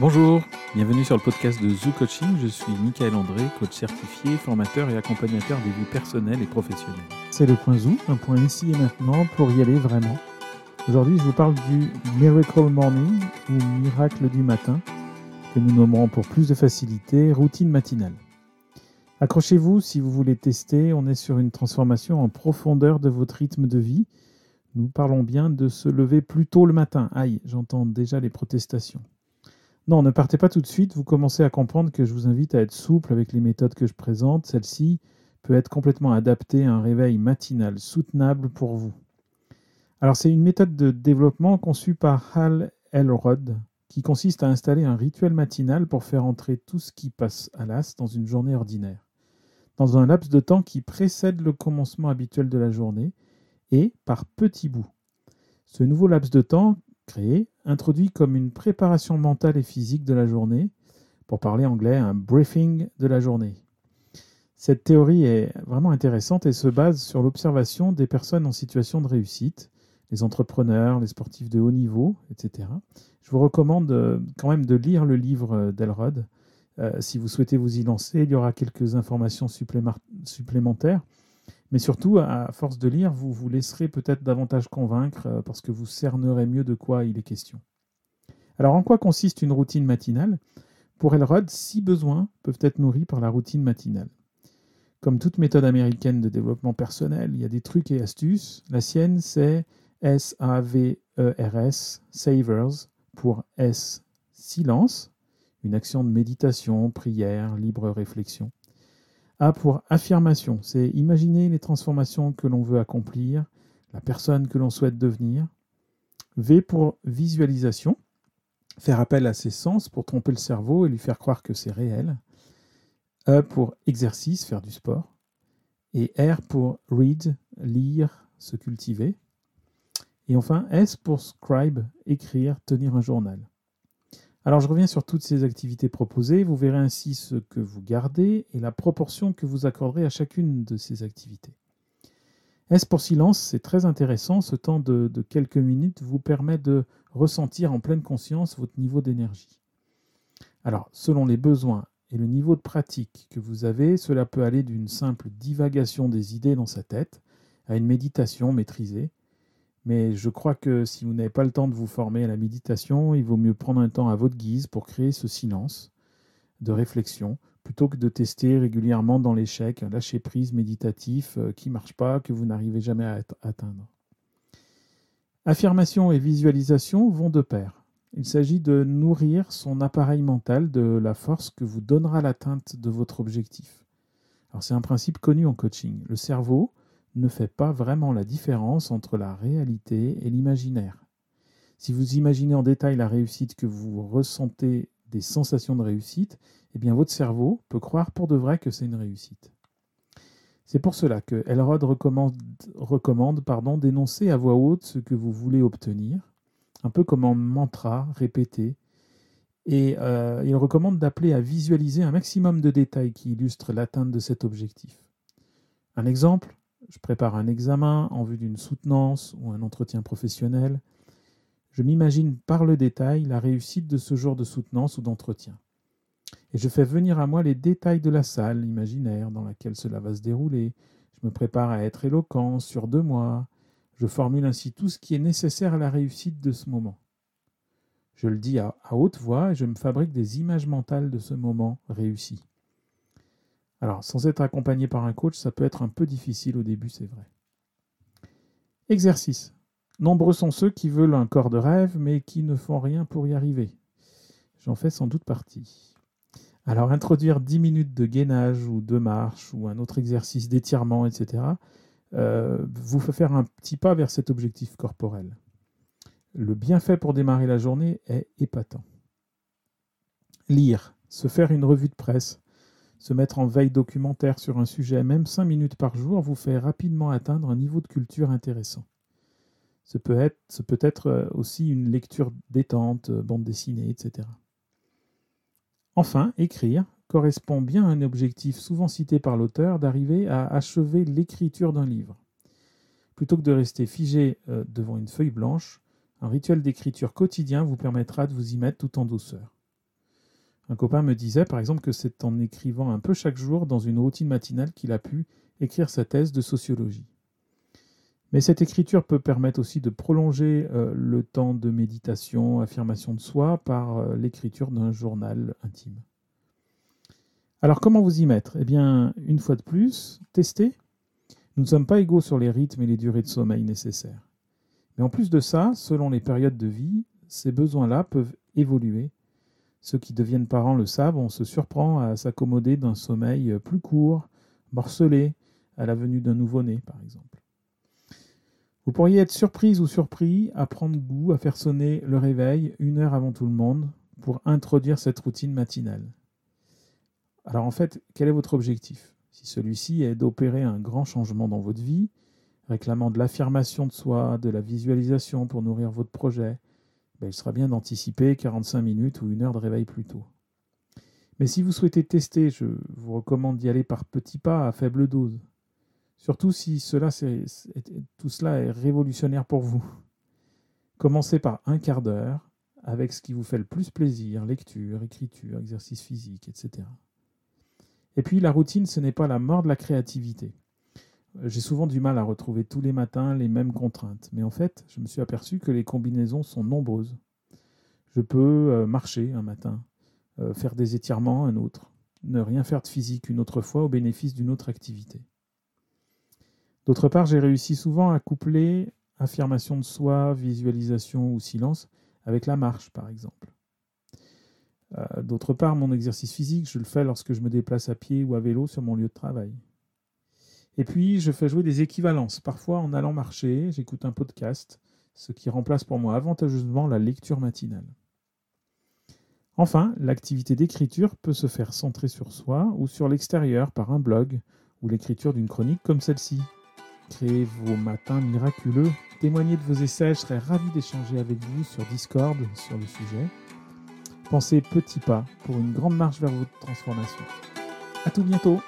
Bonjour, bienvenue sur le podcast de Zoo Coaching. Je suis Michael André, coach certifié, formateur et accompagnateur des vies personnelles et professionnelles. C'est le point Zoo, un point ici et maintenant pour y aller vraiment. Aujourd'hui, je vous parle du Miracle Morning ou miracle du matin, que nous nommerons pour plus de facilité routine matinale. Accrochez-vous si vous voulez tester, on est sur une transformation en profondeur de votre rythme de vie. Nous parlons bien de se lever plus tôt le matin. Aïe, j'entends déjà les protestations. Non, ne partez pas tout de suite, vous commencez à comprendre que je vous invite à être souple avec les méthodes que je présente. Celle-ci peut être complètement adaptée à un réveil matinal soutenable pour vous. Alors c'est une méthode de développement conçue par Hal Elrod qui consiste à installer un rituel matinal pour faire entrer tout ce qui passe à l'as dans une journée ordinaire, dans un laps de temps qui précède le commencement habituel de la journée et par petits bouts. Ce nouveau laps de temps créé, introduit comme une préparation mentale et physique de la journée, pour parler anglais, un briefing de la journée. Cette théorie est vraiment intéressante et se base sur l'observation des personnes en situation de réussite, les entrepreneurs, les sportifs de haut niveau, etc. Je vous recommande euh, quand même de lire le livre d'Elrod. Euh, si vous souhaitez vous y lancer, il y aura quelques informations supplémentaires. Mais surtout, à force de lire, vous vous laisserez peut-être davantage convaincre euh, parce que vous cernerez mieux de quoi il est question. Alors, en quoi consiste une routine matinale? Pour Elrod, six besoins peuvent être nourris par la routine matinale. Comme toute méthode américaine de développement personnel, il y a des trucs et astuces. La sienne, c'est S-A-V-E-R-S, Savers, pour S, silence, une action de méditation, prière, libre réflexion. A pour affirmation, c'est imaginer les transformations que l'on veut accomplir, la personne que l'on souhaite devenir. V pour visualisation, faire appel à ses sens pour tromper le cerveau et lui faire croire que c'est réel. E pour exercice, faire du sport. Et R pour read, lire, se cultiver. Et enfin S pour scribe, écrire, tenir un journal. Alors je reviens sur toutes ces activités proposées. Vous verrez ainsi ce que vous gardez et la proportion que vous accorderez à chacune de ces activités. S pour silence, c'est très intéressant. Ce temps de, quelques minutes vous permet de ressentir en pleine conscience votre niveau d'énergie. Alors, selon les besoins et le niveau de pratique que vous avez, cela peut aller d'une simple divagation des idées dans sa tête à une méditation maîtrisée, mais je crois que si vous n'avez pas le temps de vous former à la méditation, il vaut mieux prendre un temps à votre guise pour créer ce silence de réflexion, plutôt que de tester régulièrement dans l'échec un lâcher-prise méditatif euh, qui ne marche pas, que vous n'arrivez jamais à atteindre. Affirmation et visualisation vont de pair. Il s'agit de nourrir son appareil mental de la force que vous donnera l'atteinte de votre objectif. C'est un principe connu en coaching. Le cerveau ne fait pas vraiment la différence entre la réalité et l'imaginaire. Si vous imaginez en détail la réussite que vous ressentez des sensations de réussite, eh bien votre cerveau peut croire pour de vrai que c'est une réussite. C'est pour cela que Elrod recommande, pardon, d'énoncer à voix haute ce que vous voulez obtenir, un peu comme un mantra répété, et euh, il recommande d'appeler à visualiser un maximum de détails qui illustrent l'atteinte de cet objectif. Un exemple, je prépare un examen en vue d'une soutenance ou un entretien professionnel. Je m'imagine par le détail la réussite de ce genre de soutenance ou d'entretien. Et je fais venir à moi les détails de la salle imaginaire dans laquelle cela va se dérouler. Je me prépare à être éloquent, sûr de moi. Je formule ainsi tout ce qui est nécessaire à la réussite de ce moment. Je le dis à haute voix et je me fabrique des images mentales de ce moment réussi. Alors, sans être accompagné par un coach, ça peut être un peu difficile au début, c'est vrai. Exercice. Nombreux sont ceux qui veulent un corps de rêve, mais qui ne font rien pour y arriver. J'en fais sans doute partie. Alors, introduire 10 minutes de gainage ou de marche ou un autre exercice d'étirement, etc., euh, vous fait faire un petit pas vers cet objectif corporel. Le bienfait pour démarrer la journée est épatant. Lire, se faire une revue de presse, se mettre en veille documentaire sur un sujet, même 5 minutes par jour, vous fait rapidement atteindre un niveau de culture intéressant. Ce peut être, ce peut être euh, aussi une lecture détente, euh, bande dessinée, etc. Enfin, écrire correspond bien à un objectif souvent cité par l'auteur d'arriver à achever l'écriture d'un livre. Plutôt que de rester figé euh, devant une feuille blanche, un rituel d'écriture quotidien vous permettra de vous y mettre tout en douceur. Un copain me disait par exemple que c'est en écrivant un peu chaque jour dans une routine matinale qu'il a pu écrire sa thèse de sociologie. Mais cette écriture peut permettre aussi de prolonger euh, le temps de méditation, affirmation de soi par euh, l'écriture d'un journal intime. Alors comment vous y mettre? Eh bien, une fois de plus, testez. Nous ne sommes pas égaux sur les rythmes et les durées de sommeil nécessaires. Mais en plus de ça, selon les périodes de vie, ces besoins-là peuvent évoluer. Ceux qui deviennent parents le savent, on se surprend à s'accommoder d'un sommeil plus court, morcelé, à la venue d'un nouveau-né par exemple. Vous pourriez être surprise ou surpris à prendre goût à faire sonner le réveil une heure avant tout le monde pour introduire cette routine matinale. Alors en fait, quel est votre objectif? Si celui-ci est d'opérer un grand changement dans votre vie, réclamant de l'affirmation de soi, de la visualisation pour nourrir votre projet, ben, il sera bien d'anticiper 45 minutes ou une heure de réveil plus tôt. Mais si vous souhaitez tester, je vous recommande d'y aller par petits pas à faible dose. Surtout si tout cela est révolutionnaire pour vous. Commencez par un quart d'heure avec ce qui vous fait le plus plaisir, lecture, écriture, exercice physique, etc. Et puis la routine, ce n'est pas la mort de la créativité. J'ai souvent du mal à retrouver tous les matins les mêmes contraintes, mais en fait, je me suis aperçu que les combinaisons sont nombreuses. Je peux euh, marcher un matin, euh, faire des étirements un autre, ne rien faire de physique une autre fois au bénéfice d'une autre activité. D'autre part, j'ai réussi souvent à coupler affirmation de soi, visualisation ou silence avec la marche, par exemple. Euh, d'autre part, mon exercice physique, je le fais lorsque je me déplace à pied ou à vélo sur mon lieu de travail. Et puis, je fais jouer des équivalences. Parfois, en allant marcher, j'écoute un podcast, ce qui remplace pour moi avantageusement la lecture matinale. Enfin, l'activité d'écriture peut se faire centrer sur soi ou sur l'extérieur par un blog ou l'écriture d'une chronique comme celle-ci. Créez vos matins miraculeux, témoignez de vos essais, je serais ravi d'échanger avec vous sur Discord sur le sujet. Pensez petits pas pour une grande marche vers votre transformation. À tout bientôt